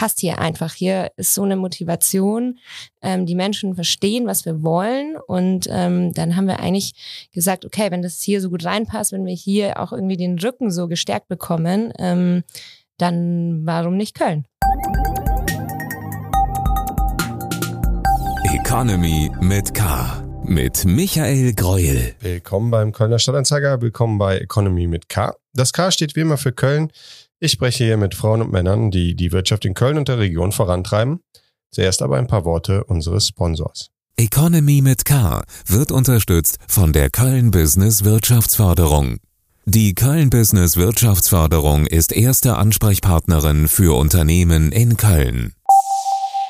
passt hier einfach. Hier ist so eine Motivation. Ähm, die Menschen verstehen, was wir wollen. Und ähm, dann haben wir eigentlich gesagt, okay, wenn das hier so gut reinpasst, wenn wir hier auch irgendwie den Rücken so gestärkt bekommen, ähm, dann warum nicht Köln? Economy mit K. Mit Michael Greuel. Willkommen beim Kölner Stadtanzeiger, willkommen bei Economy mit K. Das K steht wie immer für Köln. Ich spreche hier mit Frauen und Männern, die die Wirtschaft in Köln und der Region vorantreiben. Zuerst aber ein paar Worte unseres Sponsors. Economy mit K wird unterstützt von der Köln Business Wirtschaftsförderung. Die Köln Business Wirtschaftsförderung ist erste Ansprechpartnerin für Unternehmen in Köln.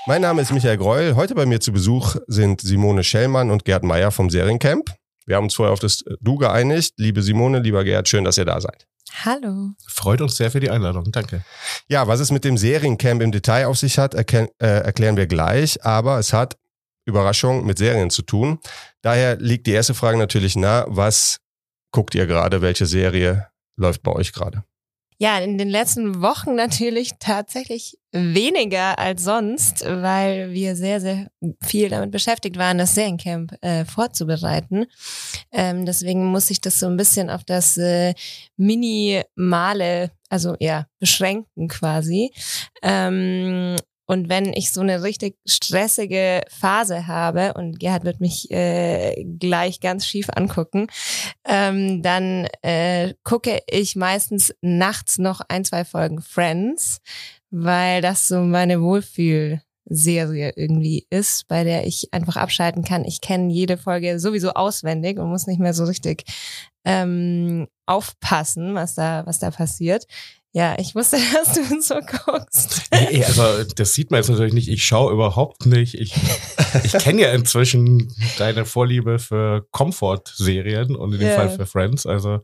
Mein Name ist Michael Greuel. Heute bei mir zu Besuch sind Simone Schellmann und Gerd Meyer vom Seriencamp. Wir haben uns vorher auf das Du geeinigt. Liebe Simone, lieber Gerd, schön, dass ihr da seid. Hallo. Freut uns sehr für die Einladung. Danke. Ja, was es mit dem Seriencamp im Detail auf sich hat, äh, erklären wir gleich. Aber es hat, Überraschung, mit Serien zu tun. Daher liegt die erste Frage natürlich nah. Was guckt ihr gerade? Welche Serie läuft bei euch gerade? Ja, in den letzten Wochen natürlich tatsächlich weniger als sonst, weil wir sehr, sehr viel damit beschäftigt waren, das Seriencamp äh, vorzubereiten. Ähm, deswegen muss ich das so ein bisschen auf das äh, Minimale, also ja, beschränken quasi. Ähm, und wenn ich so eine richtig stressige Phase habe, und Gerhard wird mich äh, gleich ganz schief angucken, ähm, dann äh, gucke ich meistens nachts noch ein, zwei Folgen Friends, weil das so meine Wohlfühlserie irgendwie ist, bei der ich einfach abschalten kann. Ich kenne jede Folge sowieso auswendig und muss nicht mehr so richtig ähm, aufpassen, was da, was da passiert. Ja, ich wusste, dass du so guckst. Nee, also das sieht man jetzt natürlich nicht. Ich schaue überhaupt nicht. Ich, ich kenne ja inzwischen deine Vorliebe für Comfort-Serien und in dem yeah. Fall für Friends. Also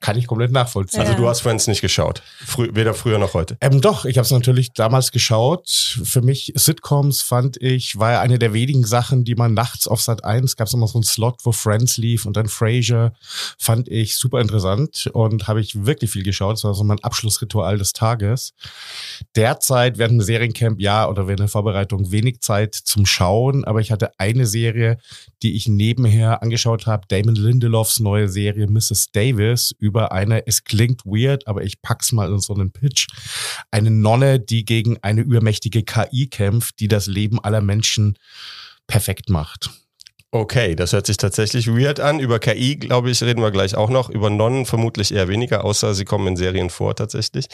kann ich komplett nachvollziehen. Also du hast Friends nicht geschaut. Frü weder früher noch heute. Ähm, doch, ich habe es natürlich damals geschaut. Für mich Sitcoms fand ich, war ja eine der wenigen Sachen, die man nachts auf Sat 1 gab es immer so einen Slot, wo Friends lief und dann Frasier. Fand ich super interessant und habe ich wirklich viel geschaut. Das war so mein Abschluss Ritual des Tages. Derzeit während dem Seriencamp ja oder während der Vorbereitung wenig Zeit zum Schauen, aber ich hatte eine Serie, die ich nebenher angeschaut habe, Damon Lindelofs neue Serie Mrs. Davis über eine, es klingt weird, aber ich pack's mal in so einen Pitch, eine Nonne, die gegen eine übermächtige KI kämpft, die das Leben aller Menschen perfekt macht. Okay, das hört sich tatsächlich weird an. Über KI, glaube ich, reden wir gleich auch noch. Über Nonnen vermutlich eher weniger, außer sie kommen in Serien vor tatsächlich.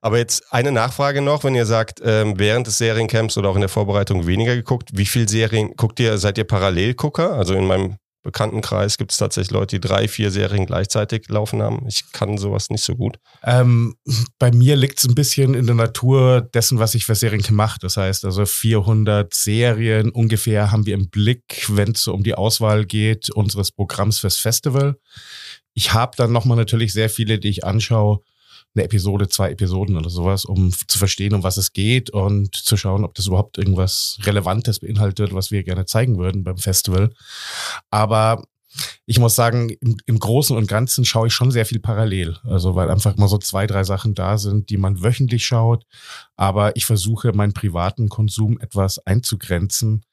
Aber jetzt eine Nachfrage noch, wenn ihr sagt, ähm, während des Seriencamps oder auch in der Vorbereitung weniger geguckt, wie viel Serien guckt ihr, seid ihr Parallelgucker? Also in meinem Bekanntenkreis gibt es tatsächlich Leute, die drei, vier Serien gleichzeitig laufen haben. Ich kann sowas nicht so gut. Ähm, bei mir liegt es ein bisschen in der Natur dessen, was ich für Serien gemacht. Das heißt, also 400 Serien ungefähr haben wir im Blick, wenn es so um die Auswahl geht unseres Programms fürs Festival. Ich habe dann nochmal natürlich sehr viele, die ich anschaue, eine Episode, zwei Episoden oder sowas, um zu verstehen, um was es geht und zu schauen, ob das überhaupt irgendwas Relevantes beinhaltet, was wir gerne zeigen würden beim Festival. Aber ich muss sagen, im, im, Großen und Ganzen schaue ich schon sehr viel parallel. Also weil einfach mal so zwei, drei Sachen da sind, die man wöchentlich schaut. Aber ich versuche, meinen privaten Konsum etwas einzugrenzen,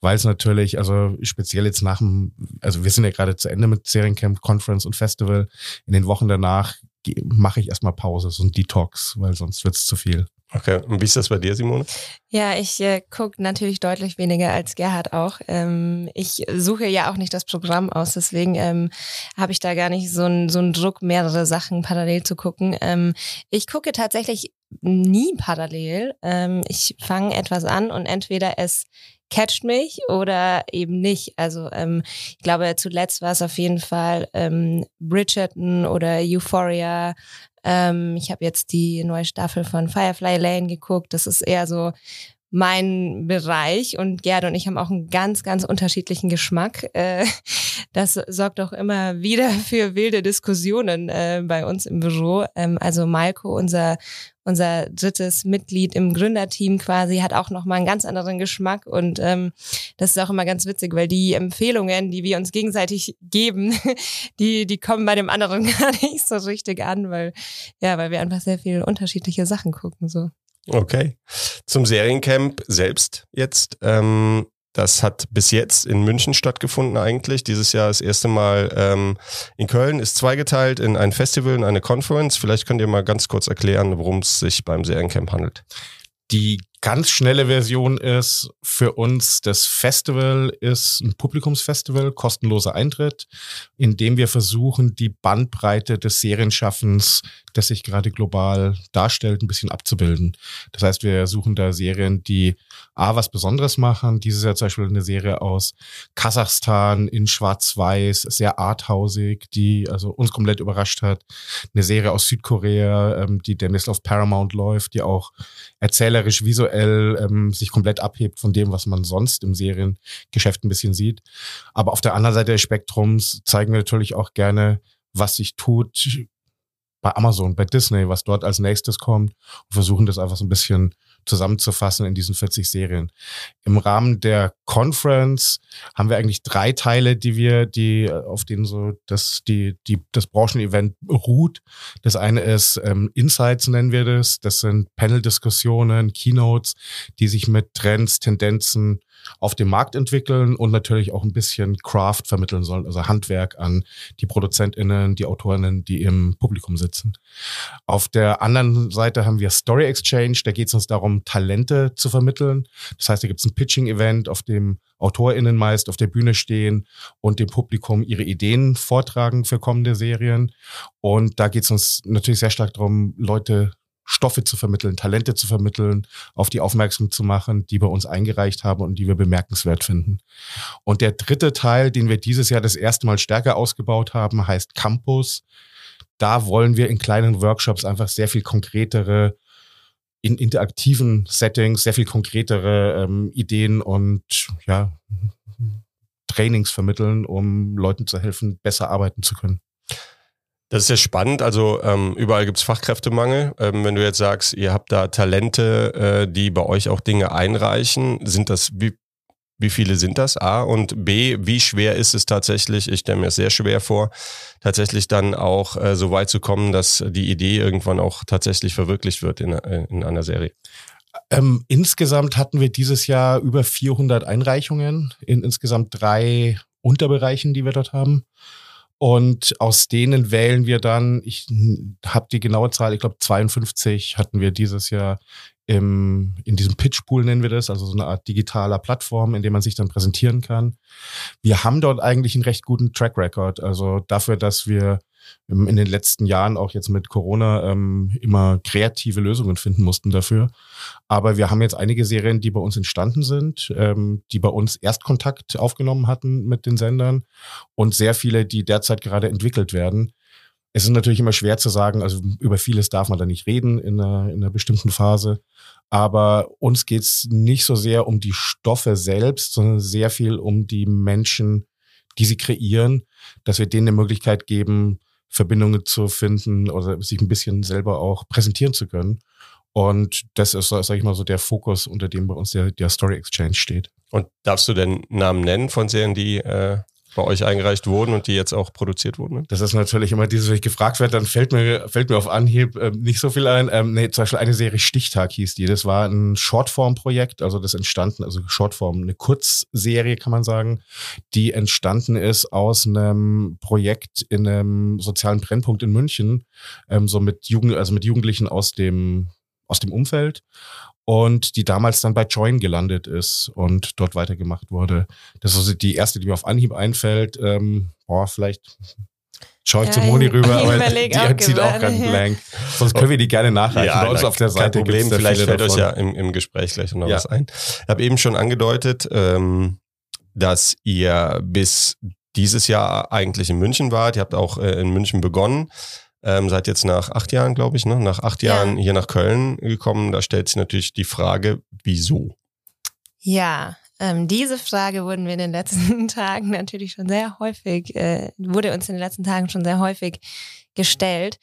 weil es natürlich, also speziell jetzt nach dem, also wir sind ja gerade zu Ende mit Seriencamp, Conference und Festival. In den Wochen danach mache ich erstmal Pause, so ein Detox, weil sonst wird es zu viel. Okay, und wie ist das bei dir, Simone? Ja, ich äh, gucke natürlich deutlich weniger als Gerhard auch. Ähm, ich suche ja auch nicht das Programm aus, deswegen ähm, habe ich da gar nicht so einen so Druck, mehrere Sachen parallel zu gucken. Ähm, ich gucke tatsächlich nie parallel. Ähm, ich fange etwas an und entweder es catcht mich oder eben nicht. Also ähm, ich glaube, zuletzt war es auf jeden Fall ähm, Bridgerton oder Euphoria. Ähm, ich habe jetzt die neue Staffel von Firefly Lane geguckt. Das ist eher so mein Bereich und Gerd und ich haben auch einen ganz, ganz unterschiedlichen Geschmack. Äh, das sorgt auch immer wieder für wilde Diskussionen äh, bei uns im Büro. Ähm, also Malko, unser unser drittes Mitglied im Gründerteam quasi hat auch noch mal einen ganz anderen Geschmack und ähm, das ist auch immer ganz witzig, weil die Empfehlungen, die wir uns gegenseitig geben, die die kommen bei dem anderen gar nicht so richtig an, weil ja, weil wir einfach sehr viele unterschiedliche Sachen gucken so. Okay. Zum Seriencamp selbst jetzt. Ähm, das hat bis jetzt in München stattgefunden eigentlich. Dieses Jahr das erste Mal ähm, in Köln ist zweigeteilt in ein Festival und eine Conference. Vielleicht könnt ihr mal ganz kurz erklären, worum es sich beim Seriencamp handelt. Die ganz schnelle Version ist für uns, das Festival ist ein Publikumsfestival, kostenloser Eintritt, in dem wir versuchen, die Bandbreite des Serienschaffens, das sich gerade global darstellt, ein bisschen abzubilden. Das heißt, wir suchen da Serien, die A, was Besonderes machen. Dieses Jahr zum Beispiel eine Serie aus Kasachstan in Schwarz-Weiß, sehr arthausig, die also uns komplett überrascht hat. Eine Serie aus Südkorea, ähm, die demnächst auf Paramount läuft, die auch erzählerisch visuell visuell ähm, sich komplett abhebt von dem, was man sonst im Seriengeschäft ein bisschen sieht. Aber auf der anderen Seite des Spektrums zeigen wir natürlich auch gerne, was sich tut bei Amazon, bei Disney, was dort als nächstes kommt und versuchen das einfach so ein bisschen zusammenzufassen in diesen 40 Serien. Im Rahmen der Conference haben wir eigentlich drei Teile, die wir, die auf denen so das, die, die, das Branchenevent ruht. Das eine ist ähm, Insights nennen wir das. Das sind Panel-Diskussionen, Keynotes, die sich mit Trends, Tendenzen auf dem Markt entwickeln und natürlich auch ein bisschen Craft vermitteln sollen, also Handwerk an die ProduzentInnen, die Autorinnen, die im Publikum sitzen. Auf der anderen Seite haben wir Story Exchange, da geht es uns darum, Talente zu vermitteln. Das heißt, da gibt es ein Pitching-Event, auf dem AutorInnen meist auf der Bühne stehen und dem Publikum ihre Ideen vortragen für kommende Serien. Und da geht es uns natürlich sehr stark darum, Leute Stoffe zu vermitteln, Talente zu vermitteln, auf die aufmerksam zu machen, die bei uns eingereicht haben und die wir bemerkenswert finden. Und der dritte Teil, den wir dieses Jahr das erste Mal stärker ausgebaut haben, heißt Campus. Da wollen wir in kleinen Workshops einfach sehr viel konkretere, in interaktiven Settings, sehr viel konkretere ähm, Ideen und ja, Trainings vermitteln, um Leuten zu helfen, besser arbeiten zu können. Das ist ja spannend. Also ähm, überall gibt's Fachkräftemangel. Ähm, wenn du jetzt sagst, ihr habt da Talente, äh, die bei euch auch Dinge einreichen, sind das wie wie viele sind das? A und B, wie schwer ist es tatsächlich? Ich stelle mir es sehr schwer vor, tatsächlich dann auch äh, so weit zu kommen, dass die Idee irgendwann auch tatsächlich verwirklicht wird in, äh, in einer Serie. Ähm, insgesamt hatten wir dieses Jahr über 400 Einreichungen in insgesamt drei Unterbereichen, die wir dort haben. Und aus denen wählen wir dann, ich habe die genaue Zahl, ich glaube 52 hatten wir dieses Jahr im, in diesem Pitchpool nennen wir das, also so eine Art digitaler Plattform, in der man sich dann präsentieren kann. Wir haben dort eigentlich einen recht guten Track Record. Also dafür, dass wir in den letzten Jahren auch jetzt mit Corona ähm, immer kreative Lösungen finden mussten dafür. Aber wir haben jetzt einige Serien, die bei uns entstanden sind, ähm, die bei uns Erstkontakt aufgenommen hatten mit den Sendern und sehr viele, die derzeit gerade entwickelt werden. Es ist natürlich immer schwer zu sagen, also über vieles darf man da nicht reden in einer, in einer bestimmten Phase. Aber uns geht es nicht so sehr um die Stoffe selbst, sondern sehr viel um die Menschen, die sie kreieren, dass wir denen eine Möglichkeit geben, Verbindungen zu finden oder sich ein bisschen selber auch präsentieren zu können. Und das ist, sag ich mal, so der Fokus, unter dem bei uns der, der Story Exchange steht. Und darfst du denn Namen nennen von Serien, die äh, bei euch eingereicht wurden und die jetzt auch produziert wurden? Das ist natürlich immer dieses, wenn ich gefragt werde, dann fällt mir, fällt mir auf Anhieb äh, nicht so viel ein. Ähm, nee, zum Beispiel eine Serie Stichtag hieß die. Das war ein Shortform-Projekt, also das entstanden, also Shortform, eine Kurzserie kann man sagen, die entstanden ist aus einem Projekt in einem sozialen Brennpunkt in München, ähm, so mit Jugend, also mit Jugendlichen aus dem aus dem Umfeld und die damals dann bei Join gelandet ist und dort weitergemacht wurde. Das ist also die erste, die mir auf Anhieb einfällt. Ähm, boah, vielleicht schaue ich ja, zu Moni rüber, aber die auch zieht auch ganz blank. Sonst können wir die gerne nachreichen. Ja, Bei uns auf der Seite kein Problem. Vielleicht fällt davon. euch ja im, im Gespräch gleich noch ja. was ein. Ich habe eben schon angedeutet, ähm, dass ihr bis dieses Jahr eigentlich in München wart. Ihr habt auch äh, in München begonnen. Ähm, seid jetzt nach acht Jahren, glaube ich, ne? nach acht ja. Jahren hier nach Köln gekommen. Da stellt sich natürlich die Frage, wieso? Ja, ähm, diese Frage wurden wir in den letzten Tagen natürlich schon sehr häufig, äh, wurde uns in den letzten Tagen schon sehr häufig gestellt.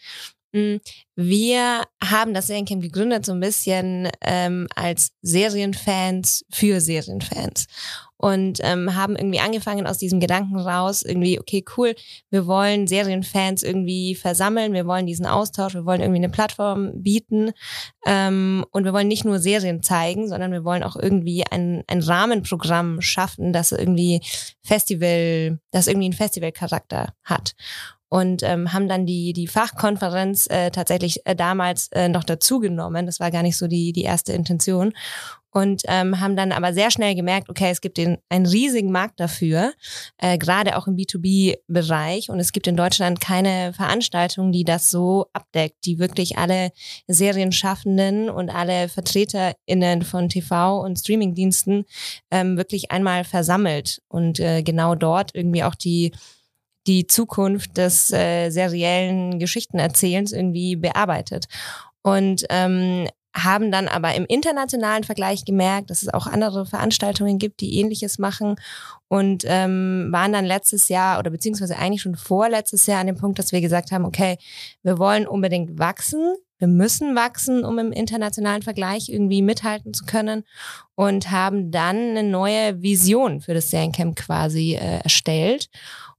Mm, wir haben das Seriencamp gegründet so ein bisschen ähm, als Serienfans für Serienfans und ähm, haben irgendwie angefangen aus diesem Gedanken raus, irgendwie, okay, cool, wir wollen Serienfans irgendwie versammeln, wir wollen diesen Austausch, wir wollen irgendwie eine Plattform bieten ähm, und wir wollen nicht nur Serien zeigen, sondern wir wollen auch irgendwie ein, ein Rahmenprogramm schaffen, das irgendwie Festival, das irgendwie einen Festivalcharakter hat und ähm, haben dann die die Fachkonferenz äh, tatsächlich äh, damals äh, noch dazugenommen. Das war gar nicht so die die erste Intention und ähm, haben dann aber sehr schnell gemerkt, okay, es gibt den, einen riesigen Markt dafür, äh, gerade auch im B2B-Bereich. Und es gibt in Deutschland keine Veranstaltung, die das so abdeckt, die wirklich alle Serienschaffenden und alle VertreterInnen von TV- und Streamingdiensten ähm, wirklich einmal versammelt und äh, genau dort irgendwie auch die die Zukunft des äh, seriellen Geschichtenerzählens irgendwie bearbeitet. Und ähm, haben dann aber im internationalen Vergleich gemerkt, dass es auch andere Veranstaltungen gibt, die ähnliches machen. Und ähm, waren dann letztes Jahr oder beziehungsweise eigentlich schon vorletztes Jahr an dem Punkt, dass wir gesagt haben, okay, wir wollen unbedingt wachsen, wir müssen wachsen, um im internationalen Vergleich irgendwie mithalten zu können. Und haben dann eine neue Vision für das Seriencamp quasi äh, erstellt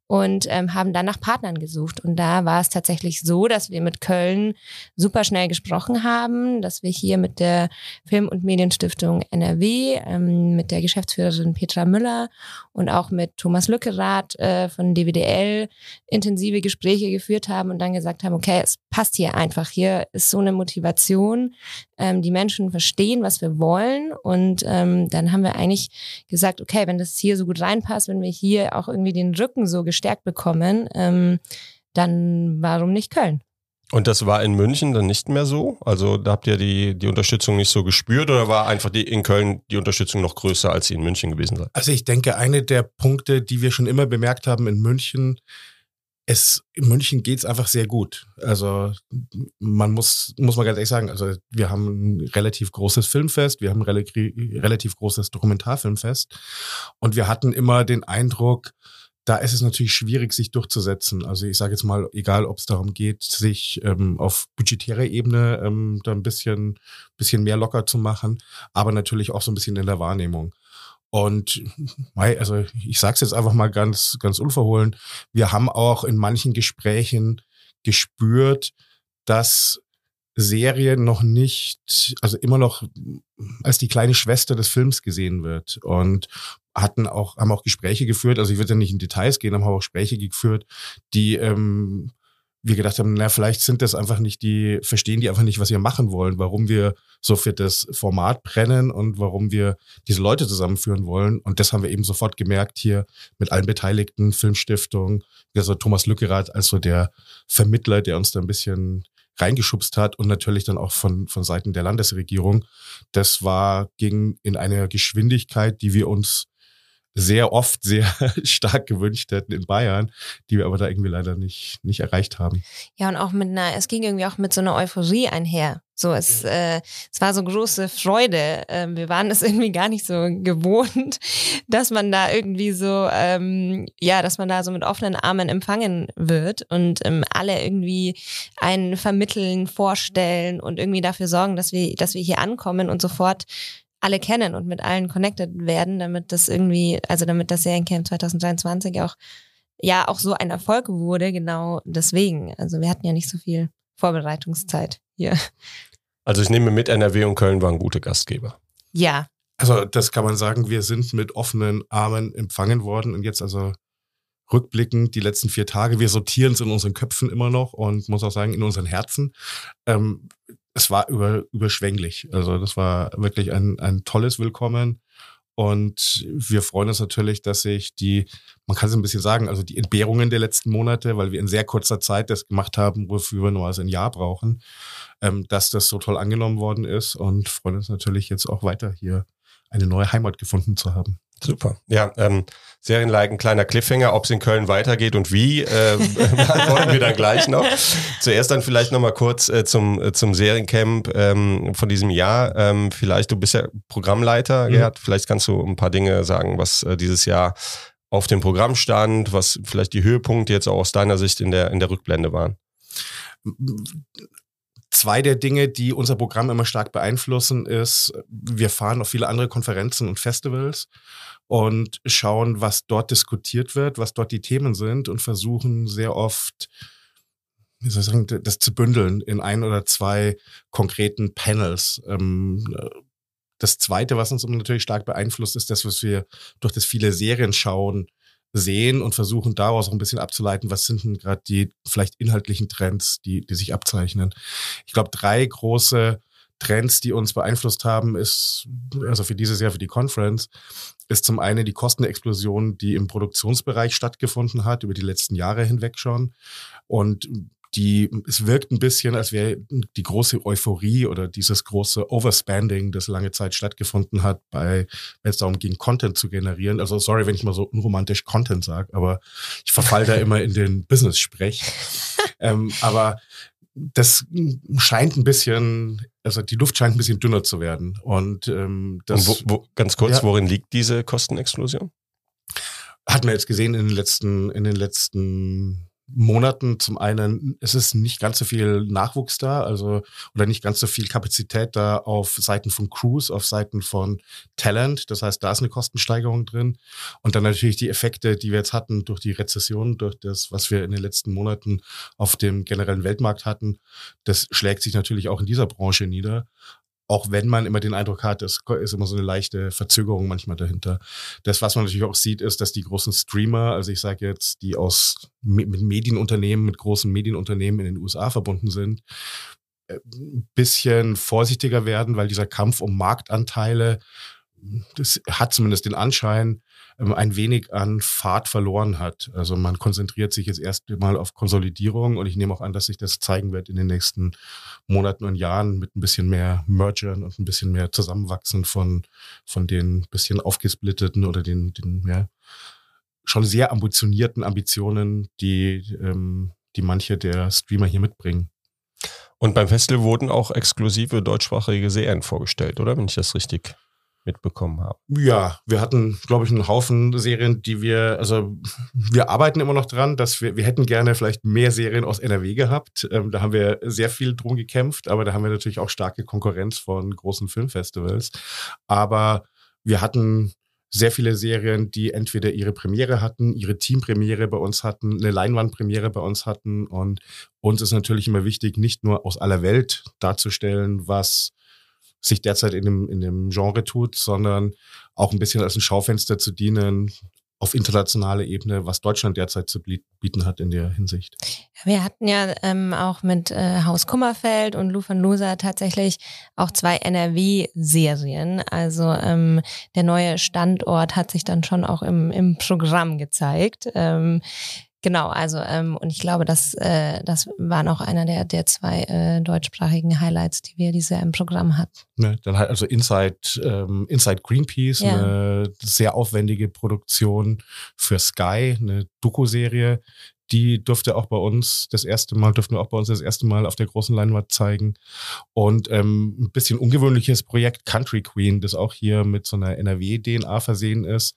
und ähm, haben dann nach Partnern gesucht. Und da war es tatsächlich so, dass wir mit Köln super schnell gesprochen haben, dass wir hier mit der Film- und Medienstiftung NRW, ähm, mit der Geschäftsführerin Petra Müller und auch mit Thomas Lückerath äh, von DWDL intensive Gespräche geführt haben und dann gesagt haben, okay, es passt hier einfach. Hier ist so eine Motivation. Ähm, die Menschen verstehen, was wir wollen. Und ähm, dann haben wir eigentlich gesagt, okay, wenn das hier so gut reinpasst, wenn wir hier auch irgendwie den Rücken so gestärkt bekommen, ähm, dann warum nicht Köln? Und das war in München dann nicht mehr so? Also da habt ihr die, die Unterstützung nicht so gespürt oder war einfach die, in Köln die Unterstützung noch größer, als sie in München gewesen sei? Also ich denke, eine der Punkte, die wir schon immer bemerkt haben in München, es, in München geht's einfach sehr gut. Also man muss, muss man ganz ehrlich sagen, also wir haben ein relativ großes Filmfest, wir haben ein relativ, relativ großes Dokumentarfilmfest und wir hatten immer den Eindruck, da ist es natürlich schwierig, sich durchzusetzen. Also ich sage jetzt mal, egal ob es darum geht, sich ähm, auf budgetärer Ebene ähm, da ein bisschen, bisschen mehr locker zu machen, aber natürlich auch so ein bisschen in der Wahrnehmung. Und also ich sage es jetzt einfach mal ganz, ganz unverhohlen, wir haben auch in manchen Gesprächen gespürt, dass Serie noch nicht, also immer noch als die kleine Schwester des Films gesehen wird. Und hatten auch, haben auch Gespräche geführt, also ich würde ja nicht in Details gehen, haben auch Gespräche geführt, die ähm, wir gedacht haben, na, vielleicht sind das einfach nicht die, verstehen die einfach nicht, was wir machen wollen, warum wir so für das Format brennen und warum wir diese Leute zusammenführen wollen. Und das haben wir eben sofort gemerkt hier mit allen Beteiligten, Filmstiftung, also Thomas Lückerath als so der Vermittler, der uns da ein bisschen reingeschubst hat und natürlich dann auch von, von Seiten der Landesregierung. Das war, ging in einer Geschwindigkeit, die wir uns sehr oft sehr stark gewünscht hätten in Bayern, die wir aber da irgendwie leider nicht, nicht erreicht haben. Ja, und auch mit einer, es ging irgendwie auch mit so einer Euphorie einher. So, es, äh, es war so große Freude. Ähm, wir waren es irgendwie gar nicht so gewohnt, dass man da irgendwie so, ähm, ja, dass man da so mit offenen Armen empfangen wird und ähm, alle irgendwie einen vermitteln, vorstellen und irgendwie dafür sorgen, dass wir, dass wir hier ankommen und sofort alle kennen und mit allen connected werden, damit das irgendwie, also damit das Seriencamp 2023 auch ja auch so ein Erfolg wurde, genau deswegen. Also wir hatten ja nicht so viel Vorbereitungszeit hier. Also ich nehme mit, NRW und Köln waren gute Gastgeber. Ja. Also das kann man sagen, wir sind mit offenen Armen empfangen worden und jetzt also rückblickend die letzten vier Tage, wir sortieren es in unseren Köpfen immer noch und muss auch sagen, in unseren Herzen. Ähm, es war über, überschwänglich. Also das war wirklich ein, ein tolles Willkommen. Und wir freuen uns natürlich, dass sich die, man kann es ein bisschen sagen, also die Entbehrungen der letzten Monate, weil wir in sehr kurzer Zeit das gemacht haben, wofür wir nur also ein Jahr brauchen, ähm, dass das so toll angenommen worden ist und freuen uns natürlich jetzt auch weiter hier eine neue Heimat gefunden zu haben. Super. Ja, ähm, Serienlike, ein kleiner Cliffhanger, ob es in Köln weitergeht und wie, äh, beantworten wir dann gleich noch. Zuerst dann vielleicht nochmal kurz äh, zum, äh, zum Seriencamp ähm, von diesem Jahr. Ähm, vielleicht, du bist ja Programmleiter, mhm. Gerhard, vielleicht kannst du ein paar Dinge sagen, was äh, dieses Jahr auf dem Programm stand, was vielleicht die Höhepunkte jetzt auch aus deiner Sicht in der, in der Rückblende waren. Zwei der Dinge, die unser Programm immer stark beeinflussen, ist, wir fahren auf viele andere Konferenzen und Festivals und schauen, was dort diskutiert wird, was dort die Themen sind und versuchen sehr oft, wie soll ich sagen, das zu bündeln in ein oder zwei konkreten Panels. Ähm, das Zweite, was uns natürlich stark beeinflusst, ist das, was wir durch das viele Serien schauen, sehen und versuchen daraus auch ein bisschen abzuleiten, was sind denn gerade die vielleicht inhaltlichen Trends, die, die sich abzeichnen. Ich glaube, drei große Trends, die uns beeinflusst haben, ist, also für dieses Jahr, für die Conference, ist zum einen die Kostenexplosion, die im Produktionsbereich stattgefunden hat, über die letzten Jahre hinweg schon. Und die, es wirkt ein bisschen, als wäre die große Euphorie oder dieses große Overspending, das lange Zeit stattgefunden hat, bei, wenn es darum ging, Content zu generieren. Also sorry, wenn ich mal so unromantisch Content sage, aber ich verfall da immer in den Business-Sprech. ähm, aber das scheint ein bisschen, also die Luft scheint ein bisschen dünner zu werden. Und, ähm, das, Und wo, wo, ganz kurz, ja, worin liegt diese Kostenexplosion? Hat man jetzt gesehen in den letzten, in den letzten Monaten zum einen, es ist nicht ganz so viel Nachwuchs da, also oder nicht ganz so viel Kapazität da auf Seiten von Crews, auf Seiten von Talent. Das heißt, da ist eine Kostensteigerung drin. Und dann natürlich die Effekte, die wir jetzt hatten durch die Rezession, durch das, was wir in den letzten Monaten auf dem generellen Weltmarkt hatten. Das schlägt sich natürlich auch in dieser Branche nieder auch wenn man immer den Eindruck hat, es ist immer so eine leichte Verzögerung manchmal dahinter. Das, was man natürlich auch sieht, ist, dass die großen Streamer, also ich sage jetzt, die aus mit Medienunternehmen, mit großen Medienunternehmen in den USA verbunden sind, ein äh, bisschen vorsichtiger werden, weil dieser Kampf um Marktanteile, das hat zumindest den Anschein, ein wenig an Fahrt verloren hat. Also man konzentriert sich jetzt erst mal auf Konsolidierung und ich nehme auch an, dass sich das zeigen wird in den nächsten Monaten und Jahren mit ein bisschen mehr Mergern und ein bisschen mehr Zusammenwachsen von, von den bisschen aufgesplitteten oder den, den ja, schon sehr ambitionierten Ambitionen, die, ähm, die manche der Streamer hier mitbringen. Und beim Festival wurden auch exklusive deutschsprachige Serien vorgestellt, oder? Wenn ich das richtig mitbekommen habe. Ja, wir hatten, glaube ich, einen Haufen Serien, die wir, also wir arbeiten immer noch dran, dass wir, wir hätten gerne vielleicht mehr Serien aus NRW gehabt. Ähm, da haben wir sehr viel drum gekämpft, aber da haben wir natürlich auch starke Konkurrenz von großen Filmfestivals. Aber wir hatten sehr viele Serien, die entweder ihre Premiere hatten, ihre Teampremiere bei uns hatten, eine Leinwandpremiere bei uns hatten. Und uns ist natürlich immer wichtig, nicht nur aus aller Welt darzustellen, was sich derzeit in dem, in dem Genre tut, sondern auch ein bisschen als ein Schaufenster zu dienen auf internationaler Ebene, was Deutschland derzeit zu bieten hat in der Hinsicht. Wir hatten ja ähm, auch mit äh, Haus Kummerfeld und Lou van Loser tatsächlich auch zwei NRW-Serien. Also ähm, der neue Standort hat sich dann schon auch im, im Programm gezeigt. Ähm, Genau, also ähm, und ich glaube, das, äh, das war noch einer der, der zwei äh, deutschsprachigen Highlights, die wir diese im Programm hatten. Ne, dann halt also Inside, ähm, Inside Greenpeace, ja. eine sehr aufwendige Produktion für Sky, eine Doku-Serie, die durfte auch bei uns das erste Mal, durften wir auch bei uns das erste Mal auf der großen Leinwand zeigen. Und ähm, ein bisschen ungewöhnliches Projekt Country Queen, das auch hier mit so einer NRW-DNA versehen ist,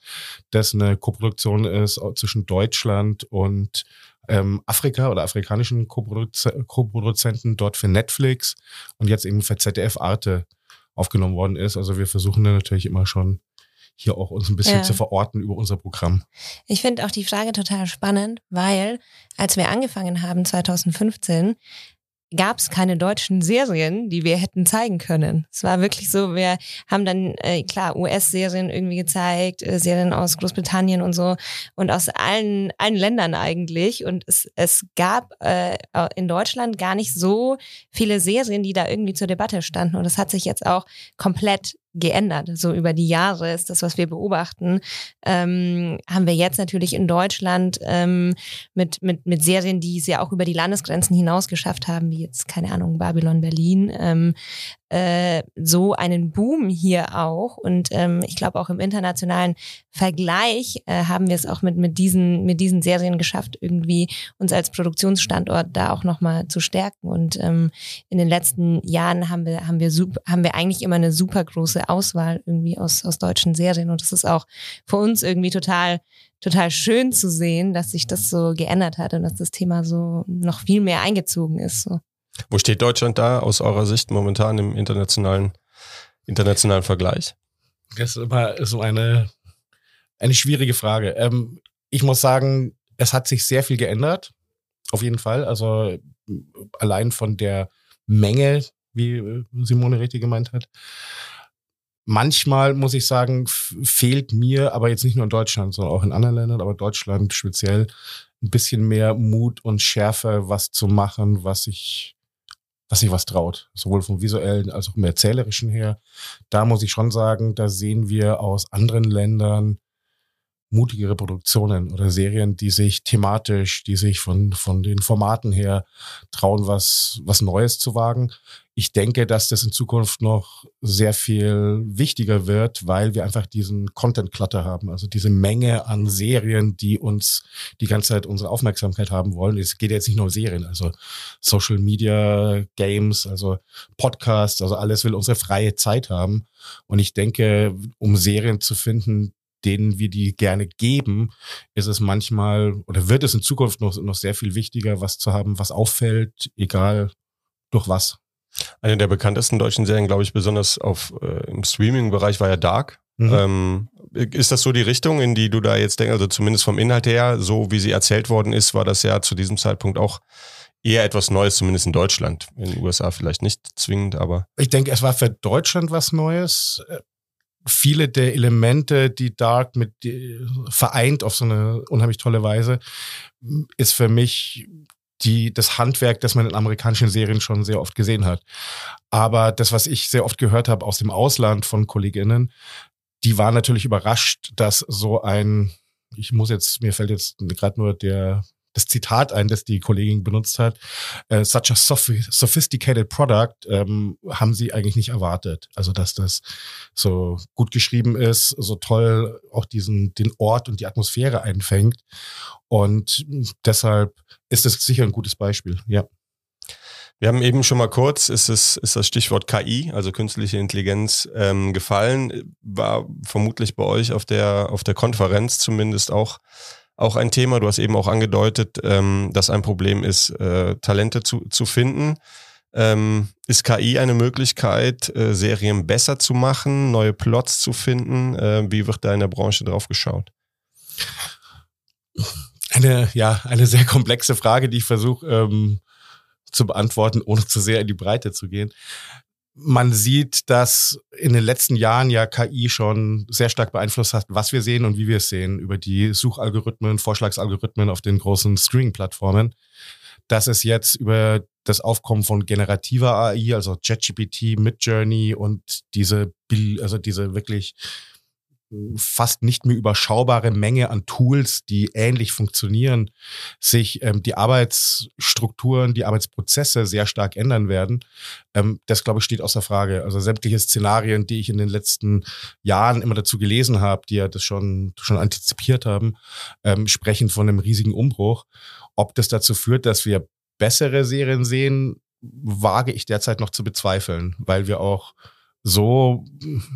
das eine Koproduktion ist zwischen Deutschland und ähm, Afrika oder afrikanischen Co-Produzenten dort für Netflix und jetzt eben für ZDF Arte aufgenommen worden ist. Also wir versuchen da natürlich immer schon hier auch uns ein bisschen ja. zu verorten über unser Programm. Ich finde auch die Frage total spannend, weil als wir angefangen haben 2015, gab es keine deutschen Serien, die wir hätten zeigen können. Es war wirklich so, wir haben dann, äh, klar, US-Serien irgendwie gezeigt, äh, Serien aus Großbritannien und so und aus allen, allen Ländern eigentlich. Und es, es gab äh, in Deutschland gar nicht so viele Serien, die da irgendwie zur Debatte standen. Und das hat sich jetzt auch komplett geändert. So über die Jahre ist das, was wir beobachten. Ähm, haben wir jetzt natürlich in Deutschland ähm, mit, mit, mit Serien, die es ja auch über die Landesgrenzen hinaus geschafft haben, wie jetzt, keine Ahnung, Babylon Berlin, ähm, äh, so einen Boom hier auch. Und ähm, ich glaube auch im internationalen Vergleich äh, haben wir es auch mit, mit, diesen, mit diesen Serien geschafft, irgendwie uns als Produktionsstandort da auch nochmal zu stärken. Und ähm, in den letzten Jahren haben wir, haben wir super, haben wir eigentlich immer eine super große große Auswahl irgendwie aus, aus deutschen Serien. Und das ist auch für uns irgendwie total, total schön zu sehen, dass sich das so geändert hat und dass das Thema so noch viel mehr eingezogen ist. So. Wo steht Deutschland da aus eurer Sicht momentan im internationalen, internationalen Vergleich? Das ist immer so eine, eine schwierige Frage. Ähm, ich muss sagen, es hat sich sehr viel geändert. Auf jeden Fall. Also allein von der Menge, wie äh, Simone richtig gemeint hat. Manchmal muss ich sagen, fehlt mir, aber jetzt nicht nur in Deutschland, sondern auch in anderen Ländern, aber Deutschland speziell, ein bisschen mehr Mut und Schärfe, was zu machen, was sich, was sich was traut. Sowohl vom visuellen als auch vom erzählerischen her. Da muss ich schon sagen, da sehen wir aus anderen Ländern mutigere Produktionen oder Serien, die sich thematisch, die sich von, von den Formaten her trauen, was, was Neues zu wagen. Ich denke, dass das in Zukunft noch sehr viel wichtiger wird, weil wir einfach diesen Content-Clutter haben, also diese Menge an Serien, die uns die ganze Zeit unsere Aufmerksamkeit haben wollen. Es geht jetzt nicht nur um Serien, also Social Media, Games, also Podcasts, also alles will unsere freie Zeit haben. Und ich denke, um Serien zu finden, denen wir die gerne geben, ist es manchmal oder wird es in Zukunft noch, noch sehr viel wichtiger, was zu haben, was auffällt, egal durch was. Eine der bekanntesten deutschen Serien, glaube ich, besonders auf, äh, im Streaming-Bereich war ja Dark. Mhm. Ähm, ist das so die Richtung, in die du da jetzt denkst, also zumindest vom Inhalt her, so wie sie erzählt worden ist, war das ja zu diesem Zeitpunkt auch eher etwas Neues, zumindest in Deutschland. In den USA vielleicht nicht zwingend, aber. Ich denke, es war für Deutschland was Neues viele der Elemente, die Dark mit die, vereint auf so eine unheimlich tolle Weise, ist für mich die, das Handwerk, das man in amerikanischen Serien schon sehr oft gesehen hat. Aber das, was ich sehr oft gehört habe aus dem Ausland von Kolleginnen, die waren natürlich überrascht, dass so ein, ich muss jetzt, mir fällt jetzt gerade nur der das Zitat ein, das die Kollegin benutzt hat, äh, such a sophisticated product, ähm, haben sie eigentlich nicht erwartet. Also, dass das so gut geschrieben ist, so toll auch diesen, den Ort und die Atmosphäre einfängt. Und deshalb ist es sicher ein gutes Beispiel, ja. Wir haben eben schon mal kurz, ist, es, ist das Stichwort KI, also künstliche Intelligenz, ähm, gefallen. War vermutlich bei euch auf der, auf der Konferenz zumindest auch auch ein Thema. Du hast eben auch angedeutet, ähm, dass ein Problem ist, äh, Talente zu, zu finden. Ähm, ist KI eine Möglichkeit, äh, Serien besser zu machen, neue Plots zu finden? Äh, wie wird da in der Branche drauf geschaut? Eine, ja, eine sehr komplexe Frage, die ich versuche ähm, zu beantworten, ohne zu sehr in die Breite zu gehen man sieht, dass in den letzten Jahren ja KI schon sehr stark beeinflusst hat, was wir sehen und wie wir es sehen, über die Suchalgorithmen, Vorschlagsalgorithmen auf den großen Streaming-Plattformen. Dass es jetzt über das Aufkommen von generativer AI, also ChatGPT, Midjourney und diese, also diese wirklich fast nicht mehr überschaubare Menge an Tools, die ähnlich funktionieren, sich ähm, die Arbeitsstrukturen, die Arbeitsprozesse sehr stark ändern werden. Ähm, das, glaube ich, steht außer Frage. Also sämtliche Szenarien, die ich in den letzten Jahren immer dazu gelesen habe, die ja das schon, schon antizipiert haben, ähm, sprechen von einem riesigen Umbruch. Ob das dazu führt, dass wir bessere Serien sehen, wage ich derzeit noch zu bezweifeln, weil wir auch so,